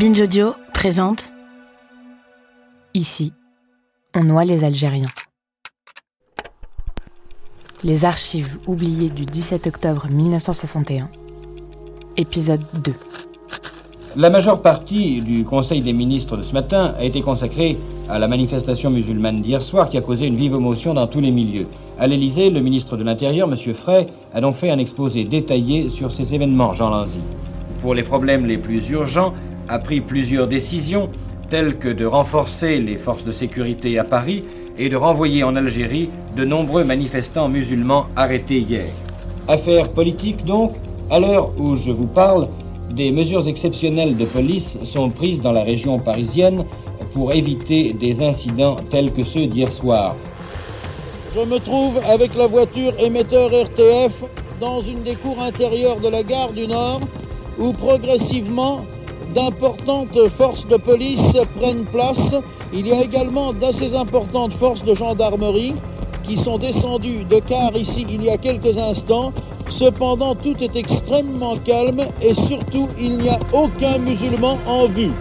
Binge Audio présente Ici, on noie les Algériens. Les archives oubliées du 17 octobre 1961. Épisode 2. La majeure partie du Conseil des ministres de ce matin a été consacrée à la manifestation musulmane d'hier soir qui a causé une vive émotion dans tous les milieux. À l'Élysée, le ministre de l'Intérieur, M. Frey, a donc fait un exposé détaillé sur ces événements, Jean Lanzy. Pour les problèmes les plus urgents, a pris plusieurs décisions, telles que de renforcer les forces de sécurité à Paris et de renvoyer en Algérie de nombreux manifestants musulmans arrêtés hier. Affaire politique donc, à l'heure où je vous parle, des mesures exceptionnelles de police sont prises dans la région parisienne pour éviter des incidents tels que ceux d'hier soir. Je me trouve avec la voiture émetteur RTF dans une des cours intérieures de la gare du Nord où progressivement d'importantes forces de police prennent place. Il y a également d'assez importantes forces de gendarmerie qui sont descendues de car ici il y a quelques instants. Cependant, tout est extrêmement calme et surtout, il n'y a aucun musulman en vue.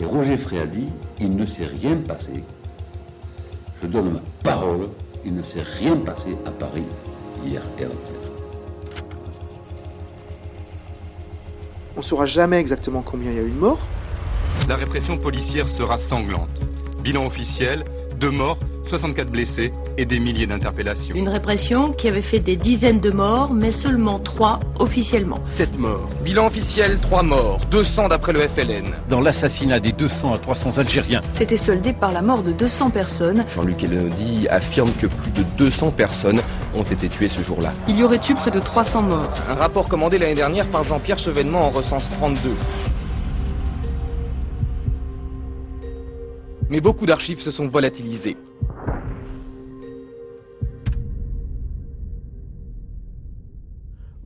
Et Roger Frey a dit, il ne s'est rien passé. Je donne ma parole, il ne s'est rien passé à Paris hier et avant-hier. On ne saura jamais exactement combien il y a eu de morts. La répression policière sera sanglante. Bilan officiel, deux morts, 64 blessés et des milliers d'interpellations. Une répression qui avait fait des dizaines de morts, mais seulement trois officiellement. 7 morts. Bilan officiel, 3 morts. 200 d'après le FLN. Dans l'assassinat des 200 à 300 Algériens. C'était soldé par la mort de 200 personnes. Jean-Luc Elodie affirme que plus de 200 personnes ont été tuées ce jour-là. Il y aurait eu près de 300 morts. Un rapport commandé l'année dernière par Jean-Pierre Chevènement en recense 32. Mais beaucoup d'archives se sont volatilisées.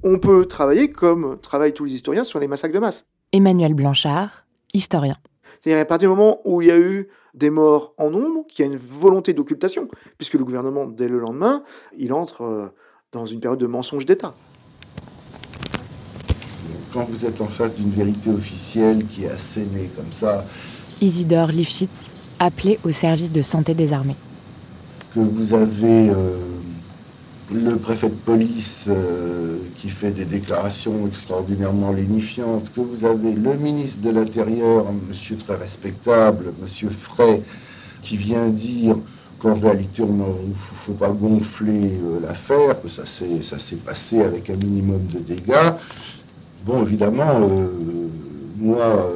On peut travailler comme travaillent tous les historiens sur les massacres de masse. Emmanuel Blanchard, historien. C'est-à-dire à partir du moment où il y a eu des morts en nombre, qu'il y a une volonté d'occultation, puisque le gouvernement, dès le lendemain, il entre euh, dans une période de mensonge d'État. Quand vous êtes en face d'une vérité officielle qui est assénée comme ça, Isidore Lifshitz, appelé au service de santé des armées. que vous avez euh, le préfet de police euh, qui fait des déclarations extraordinairement lénifiantes, que vous avez le ministre de l'Intérieur, monsieur très respectable, monsieur Frey, qui vient dire qu'en réalité, il ne faut pas gonfler euh, l'affaire, que ça s'est passé avec un minimum de dégâts. Bon, évidemment, euh, moi,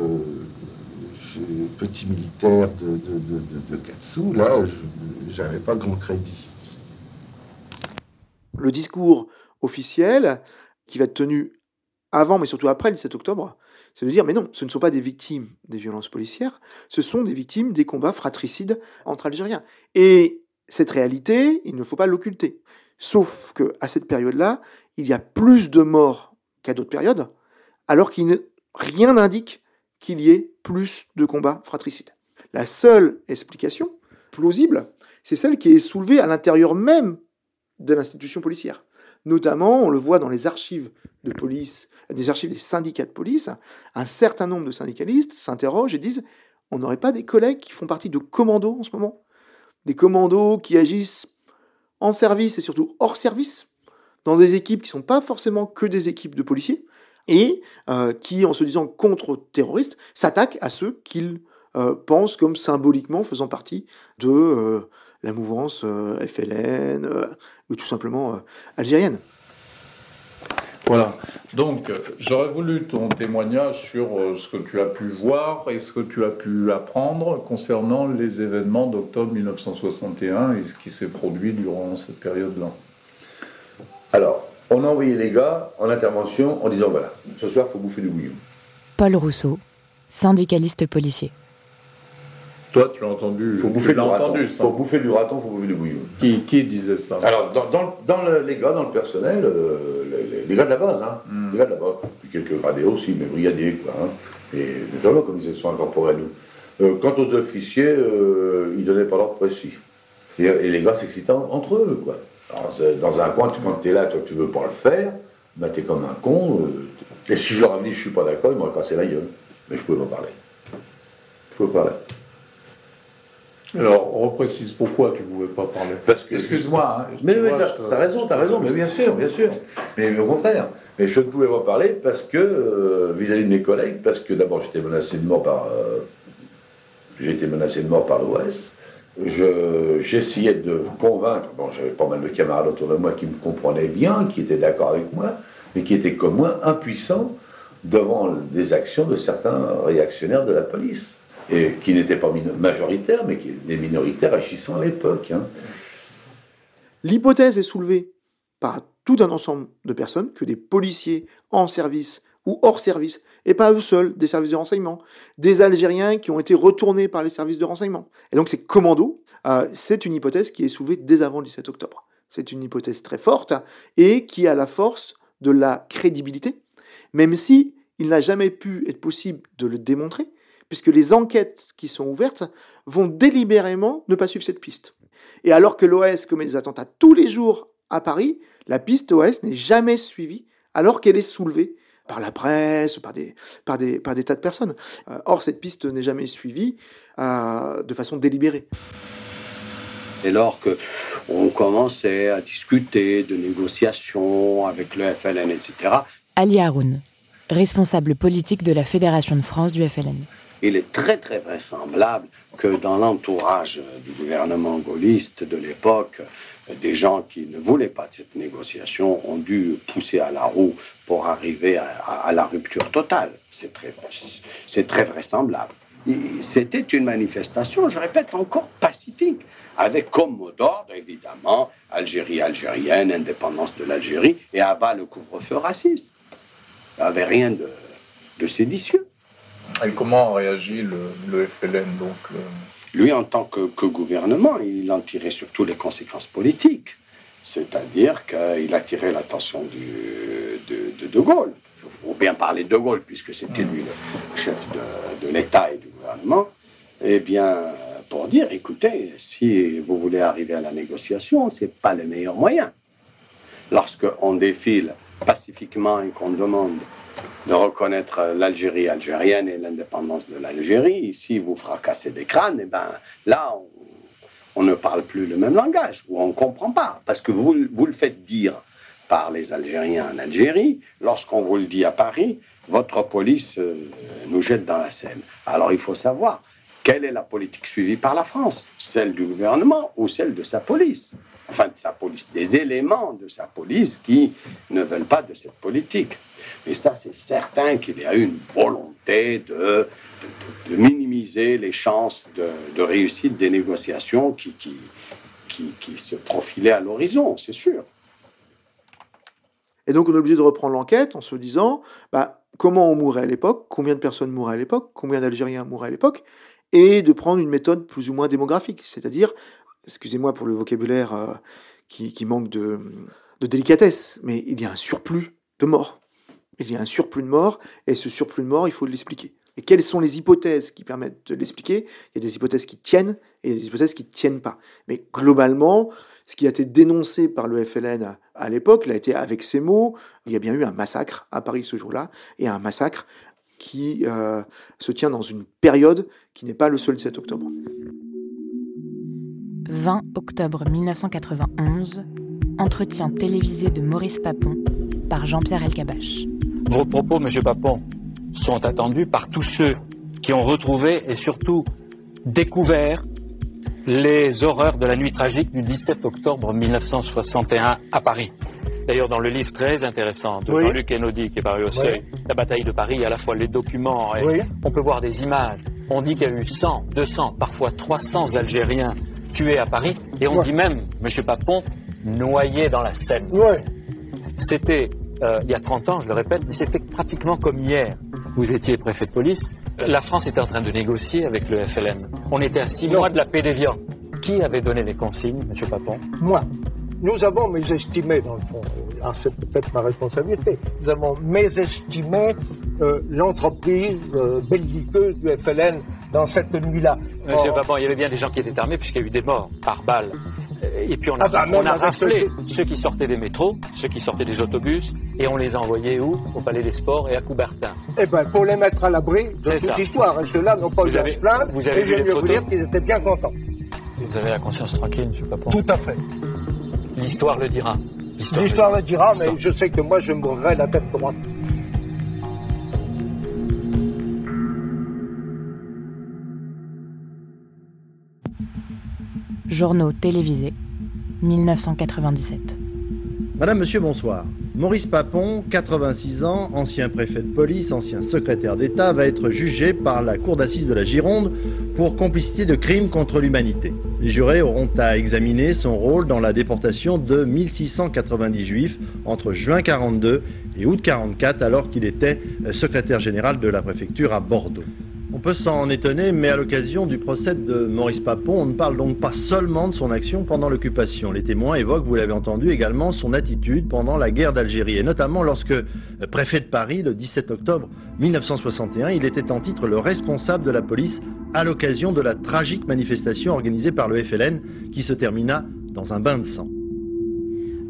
petit militaire de, de, là, je n'avais pas grand crédit. Le discours officiel, qui va être tenu avant, mais surtout après le 17 octobre, c'est de dire, mais non, ce ne sont pas des victimes des violences policières, ce sont des victimes des combats fratricides entre Algériens. Et cette réalité, il ne faut pas l'occulter. Sauf que à cette période-là, il y a plus de morts qu'à d'autres périodes, alors qu'il rien n'indique qu'il y ait plus de combats fratricides. La seule explication plausible, c'est celle qui est soulevée à l'intérieur même de l'institution policière. Notamment, on le voit dans les archives de police, des archives des syndicats de police, un certain nombre de syndicalistes s'interrogent et disent on n'aurait pas des collègues qui font partie de commandos en ce moment? Des commandos qui agissent en service et surtout hors service, dans des équipes qui ne sont pas forcément que des équipes de policiers, et euh, qui, en se disant contre-terroristes, s'attaquent à ceux qu'ils euh, pensent comme symboliquement faisant partie de euh, la mouvance euh, FLN, euh, ou tout simplement euh, algérienne. Voilà. Donc, j'aurais voulu ton témoignage sur euh, ce que tu as pu voir et ce que tu as pu apprendre concernant les événements d'octobre 1961 et ce qui s'est produit durant cette période-là. Alors, on a envoyé les gars en intervention en disant voilà, ce soir, il faut bouffer du bouillon. Paul Rousseau, syndicaliste policier. Toi, tu l'as entendu. faut bouffer du raton. entendu, faut bouffer du raton, faut bouffer du bouillon. Qui, qui disait ça? Alors, dans, dans- dans le- les gars, dans le personnel, euh, les, les- les gars de la base, hein, Hmm. les gars de la base, puis quelques gradés aussi, mais brigadiers, quoi. Hein, et notamment comme ils se sont incorporés à nous. Euh, quant aux officiers, euh, ils donnaient pas l'ordre précis. Et, les gars s'excitent entre eux, quoi. dans un coin, quand tu es là, toi, tu veux pas le faire, bah, tu es comme un con. Euh, et si je leur avais dit je suis pas d'accord, ils m'auraient cassé la gueule. Mais je pouvais pas parler. Je pouvais parler. Alors, on reprécise pourquoi tu ne pouvais pas parler. Parce que. Excuse-moi. Hein, mais, mais t'as as raison, t'as raison, mais bien sûr, bien sûr. Mais, au contraire. Mais je ne pouvais pas parler parce que, euh, vis-à-vis de mes collègues, parce que d'abord j'étais menacé de mort par. Euh, j'ai été menacé de mort par l'OS. J'essayais de convaincre. Bon, j'avais pas mal de camarades autour de moi qui me comprenaient bien, qui étaient d'accord avec moi, mais qui étaient comme moi impuissants devant des actions de certains réactionnaires de la police et qui n'étaient pas majoritaires, mais qui, des minoritaires agissant à l'époque. Hein. L'hypothèse est soulevée par tout un ensemble de personnes que des policiers en service ou hors service, et pas eux seuls, des services de renseignement, des Algériens qui ont été retournés par les services de renseignement. Et donc c'est commando, euh, c'est une hypothèse qui est soulevée dès avant le 17 octobre. C'est une hypothèse très forte et qui a la force de la crédibilité, même si il n'a jamais pu être possible de le démontrer, puisque les enquêtes qui sont ouvertes vont délibérément ne pas suivre cette piste. Et alors que l'OS commet des attentats tous les jours à Paris, la piste OS n'est jamais suivie alors qu'elle est soulevée par la presse, par des, par des, par des tas de personnes. Euh, or, cette piste n'est jamais suivie euh, de façon délibérée. Et lors que on commençait à discuter de négociations avec le FLN, etc. Ali Haroun, responsable politique de la Fédération de France du FLN il est très très vraisemblable que dans l'entourage du gouvernement gaulliste de l'époque, des gens qui ne voulaient pas de cette négociation ont dû pousser à la roue pour arriver à, la rupture totale. C'est très, très vraisemblable. C'était une manifestation, je répète, encore pacifique, avec comme mot d'ordre, évidemment, Algérie algérienne, indépendance de l'Algérie, et abat le couvre-feu raciste. Il n'y avait rien de, de séditieux. Et comment réagit le, le FLN donc Lui, en tant que, gouvernement, il en tirait surtout les conséquences politiques. C'est-à-dire qu'il a tiré l'attention de, de, Gaulle. Il faut bien parler de De Gaulle, puisque c'était lui le chef de, de l'État et du gouvernement. Eh bien, pour dire, écoutez, si vous voulez arriver à la négociation, ce n'est pas le meilleur moyen. Lorsqu'on défile pacifiquement et qu'on demande de reconnaître l'Algérie algérienne et l'indépendance de l'Algérie. Si vous fracassez des crânes, et eh ben, là, on, ne parle plus le même langage, ou on ne comprend pas, parce que vous, vous le faites dire par les Algériens en Algérie, lorsqu'on vous le dit à Paris, votre police euh, nous jette dans la Seine. Alors il faut savoir quelle est la politique suivie par la France, celle du gouvernement ou celle de sa police? Enfin, de sa police, des éléments de sa police qui ne veulent pas de cette politique. Et ça, c'est certain qu'il y a une volonté de, minimiser les chances de, réussite des négociations qui, se profilaient à l'horizon, c'est sûr. Et donc, on est obligé de reprendre l'enquête en se disant bah, comment on mourait à l'époque, combien de personnes mouraient à l'époque, combien d'Algériens mouraient à l'époque, et de prendre une méthode plus ou moins démographique, c'est-à-dire, excusez-moi pour le vocabulaire euh, qui, manque de, de délicatesse, mais il y a un surplus de morts. Il y a un surplus de morts, et ce surplus de morts, il faut l'expliquer. Et quelles sont les hypothèses qui permettent de l'expliquer? Il y a des hypothèses qui tiennent et des hypothèses qui ne tiennent pas. Mais globalement, ce qui a été dénoncé par le FLN à l'époque, il a été avec ces mots, il y a bien eu un massacre à Paris ce jour-là, et un massacre qui euh, se tient dans une période qui n'est pas le seul 17 octobre. 20 octobre 1991, entretien télévisé de Maurice Papon par Jean-Pierre Elkabach. Vos propos, Monsieur Papon, sont attendus par tous ceux qui ont retrouvé et surtout découvert les horreurs de la nuit tragique du 17 octobre 1961 à Paris. D'ailleurs, dans le livre très intéressant de Jean-Luc Enaudi qui est paru au seuil, La bataille de Paris, à la fois les documents, et on peut voir des images. On dit qu'il y a eu 100, 200, parfois 300 Algériens tués à Paris, et on dit même, Monsieur Papon, noyés dans la Seine. C'était euh, il y a 30 ans, je le répète, mais c'était pratiquement comme hier. Vous étiez préfet de police. La France était en train de négocier avec le FLN. On était à six mois de la paix des viands. Qui avait donné les consignes, M. Papon? Moi. Nous avons mésestimé, dans le fond, ah, c'est peut-être ma responsabilité, nous avons mésestimé euh, l'entreprise euh, belliqueuse du FLN dans cette nuit-là. Monsieur Babon, il y avait bien des gens qui étaient armés puisqu'il y a eu des morts par balle. Et puis on a, Ah bah, on a raflé ce- ceux qui sortaient des métros, ceux qui sortaient des autobus, et on les a envoyés où? Au Palais des Sports et à Coubertin. Eh ben, pour les mettre à l'abri de toute ça. histoire. Et ceux-là n'ont pas Vous eu à se plaindre. vous avez et vu je les vous dire qu'ils étaient bien contents. Vous avez la conscience tranquille, monsieur Papon Tout à fait. L'histoire le dira. L'histoire le dira, mais je sais que moi, je mourrai la tête droite. Journaux télévisés, 1997. Madame, Monsieur, bonsoir. Maurice Papon, 86 ans, ancien préfet de police, ancien secrétaire d'État, va être jugé par la Cour d'assises de la Gironde pour complicité de crimes contre l'humanité. Les jurés auront à examiner son rôle dans la déportation de 1690 juifs entre juin 42 et août 44 alors qu'il était euh, secrétaire général de la préfecture à Bordeaux. On peut s'en étonner, mais à l'occasion du procès de Maurice Papon, on ne parle donc pas seulement de son action pendant l'occupation. Les témoins évoquent, vous l'avez entendu, également son attitude pendant la guerre d'Algérie, et notamment lorsque, euh, préfet de Paris, le 17 octobre 1961, il était en titre le responsable de la police à l'occasion de la tragique manifestation organisée par le FLN qui se termina dans un bain de sang.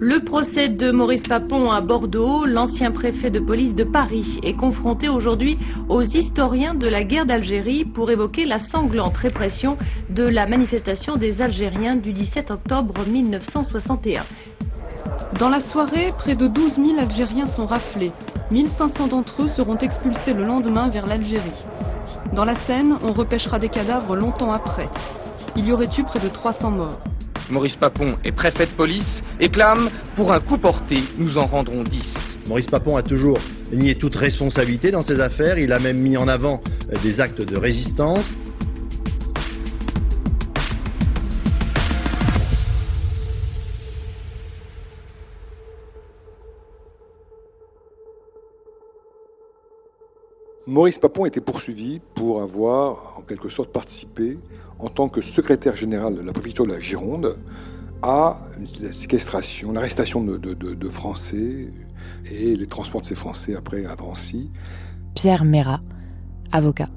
Le procès de Maurice Papon à Bordeaux, l'ancien préfet de police de Paris, est confronté aujourd'hui aux historiens de la guerre d'Algérie pour évoquer la sanglante répression de la manifestation des Algériens du 17 octobre 1961. Dans la soirée, près de 12 000 Algériens sont raflés. 1500 d'entre eux seront expulsés le lendemain vers l'Algérie. Dans la Seine, on repêchera des cadavres longtemps après. Il y aurait eu près de 300 morts. Maurice Papon est préfet de police et clame Pour un coup porté, nous en rendrons 10. Maurice Papon a toujours nié toute responsabilité dans ces affaires. Il a même mis en avant des actes de résistance. Maurice Papon était poursuivi pour avoir, en quelque sorte, participé, en tant que secrétaire général de la préfecture de la Gironde, à la séquestration, l'arrestation de, de- de- de Français et les transports de ces Français après à Drancy, Pierre Mérat, avocat.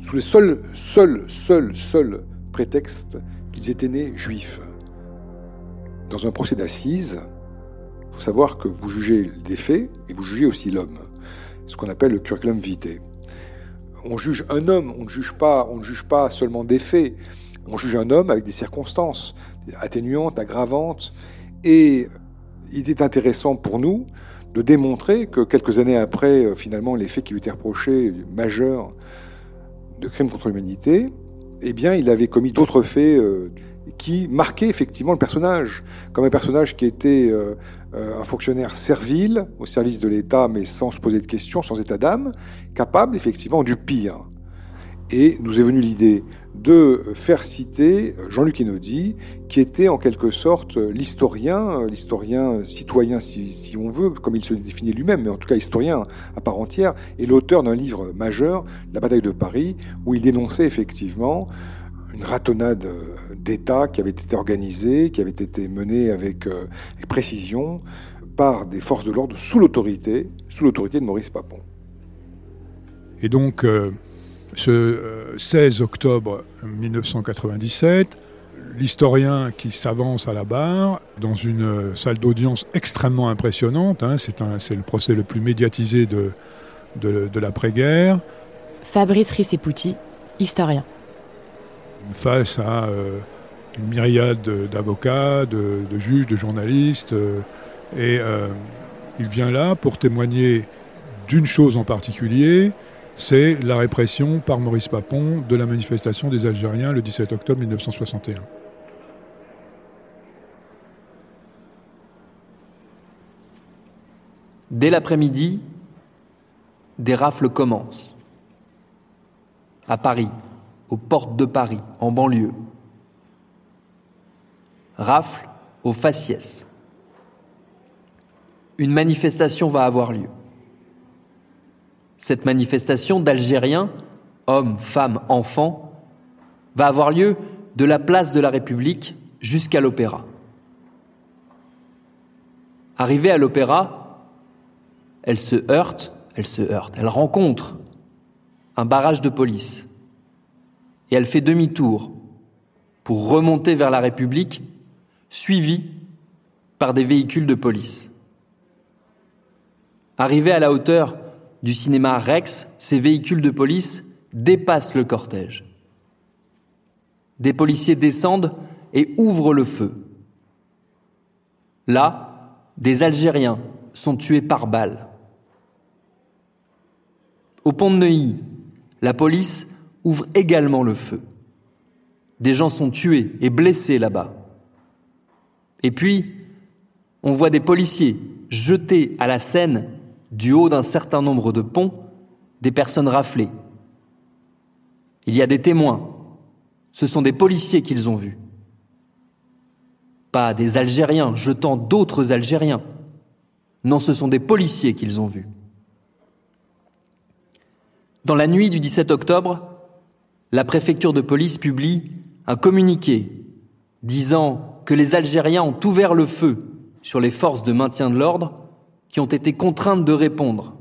sous le seul, seul, seul, seul prétexte qu'ils étaient nés juifs. Dans un procès d'assises, il faut savoir que vous jugez des faits et vous jugez aussi l'homme, ce qu'on appelle le curriculum vitae. On juge un homme, on ne juge pas, on ne juge pas seulement des faits, on juge un homme avec des circonstances atténuantes, aggravantes, et il est intéressant pour nous de démontrer que quelques années après, euh, finalement, les faits qui lui étaient reprochés, majeurs, de crimes contre l'humanité, eh bien, il avait commis d'autres faits euh, qui marquaient effectivement le personnage, comme un personnage qui était euh, euh, un fonctionnaire servile au service de l'État, mais sans se poser de questions, sans état d'âme, capable effectivement du pire. Et nous est venue l'idée de faire citer Jean-Luc Einaudi, qui était en quelque sorte l'historien, l'historien citoyen si, on veut, comme il se définit lui-même, mais en tout cas historien à part entière, et l'auteur d'un livre majeur, La bataille de Paris, où il dénonçait effectivement une ratonnade d'État qui avait été organisée, qui avait été menée avec, euh, précision par des forces de l'ordre sous l'autorité, sous l'autorité de Maurice Papon. Et donc, euh, ce euh, 16 octobre 1997, l'historien qui s'avance à la barre dans une euh, salle d'audience extrêmement impressionnante, hein, c'est le procès le plus médiatisé de, de, de l'après-guerre, Fabrice Rissepouti, historien. face à euh, une myriade de- d'avocats, de, de juges, de journalistes. euh, et euh, il vient là pour témoigner d'une chose en particulier, c'est la répression par Maurice Papon de la manifestation des Algériens le 17 octobre 1961. Dès l'après-midi, des rafles commencent. À Paris, aux portes de Paris, en banlieue. Rafle au faciès. Une manifestation va avoir lieu. Cette manifestation d'Algériens, hommes, femmes, enfants, va avoir lieu de la place de la République jusqu'à l'Opéra. Arrivée à l'Opéra, elle se heurte, elle se heurte, elle rencontre un barrage de police. et elle fait demi-tour pour remonter vers la République, suivie par des véhicules de police. Arrivés à la hauteur du cinéma Rex, ces véhicules de police dépassent le cortège. Des policiers descendent et ouvrent le feu. Là, des Algériens sont tués par balles. Au pont de Neuilly, la police ouvre également le feu. Des gens sont tués et blessés là-bas. Et puis, on voit des policiers jeter à la Seine, du haut d'un certain nombre de ponts, des personnes raflées. Il y a des témoins. Ce sont des policiers qu'ils ont vus. Pas des Algériens jetant d'autres Algériens. Non, ce sont des policiers qu'ils ont vus. Dans la nuit du 17 octobre, la préfecture de police publie un communiqué disant que les Algériens ont ouvert le feu sur les forces de maintien de l'ordre qui ont été contraintes de répondre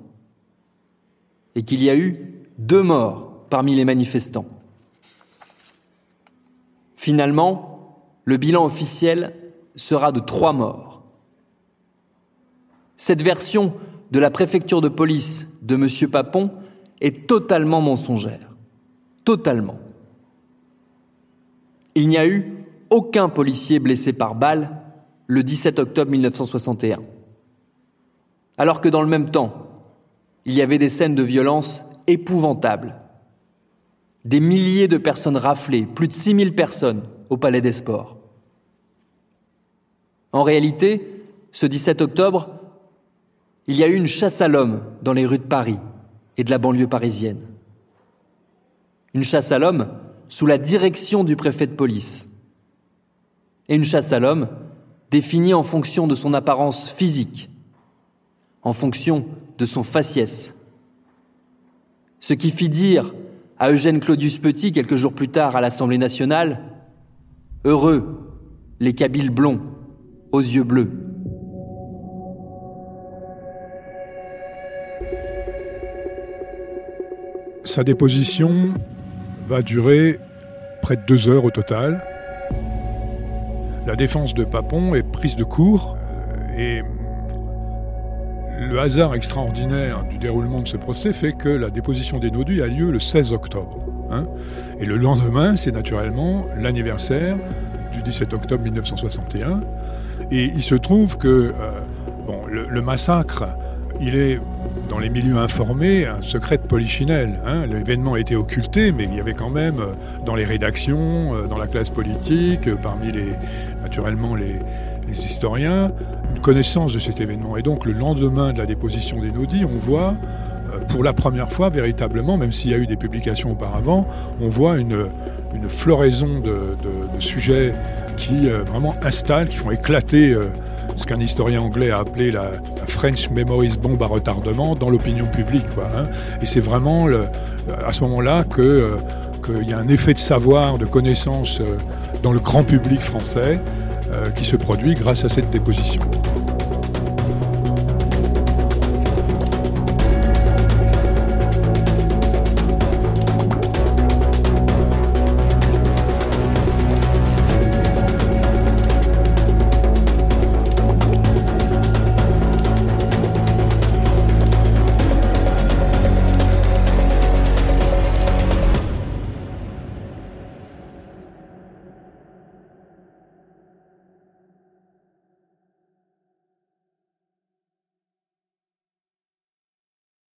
et qu'il y a eu deux morts parmi les manifestants. Finalement, le bilan officiel sera de trois morts. Cette version de la préfecture de police de M. Papon est totalement mensongère. Totalement. Il n'y a eu aucun policier blessé par balle le 17 octobre 1961. Alors que dans le même temps, il y avait des scènes de violence épouvantables. Des milliers de personnes raflées, plus de 6000 personnes au Palais des Sports. En réalité, ce 17 octobre, il y a eu une chasse à l'homme dans les rues de Paris et de la banlieue parisienne. Une chasse à l'homme sous la direction du préfet de police. Et une chasse à l'homme définie en fonction de son apparence physique, en fonction de son faciès. Ce qui fit dire à Eugène Claudius Petit quelques jours plus tard à l'Assemblée nationale Heureux les Kabyles blonds aux yeux bleus. Sa déposition va durer près de deux heures au total. La défense de Papon est prise de court euh, et le hasard extraordinaire du déroulement de ce procès fait que la déposition des nodus a lieu le 16 octobre. Hein. et le lendemain, c'est naturellement l'anniversaire du 17 octobre 1961. Et il se trouve que euh, le, massacre, il est dans les milieux informés un secret de polichinelle. Hein. L'événement a été occulté, mais il y avait quand même euh, dans les rédactions, euh, dans la classe politique, parmi les, naturellement les, les historiens, une connaissance de cet événement. Et donc le lendemain de la déposition des nodis, on voit euh, pour la première fois véritablement, même s'il y a eu des publications auparavant, on voit une, floraison de, sujets qui euh, vraiment installent, qui font éclater euh, ce qu'un historien anglais a appelé la, French Memories bombe à retardement dans l'opinion publique. Hein. Et c'est vraiment à ce moment-là qu'il y a un effet de savoir, de connaissance dans le grand public français qui se produit grâce à cette déposition.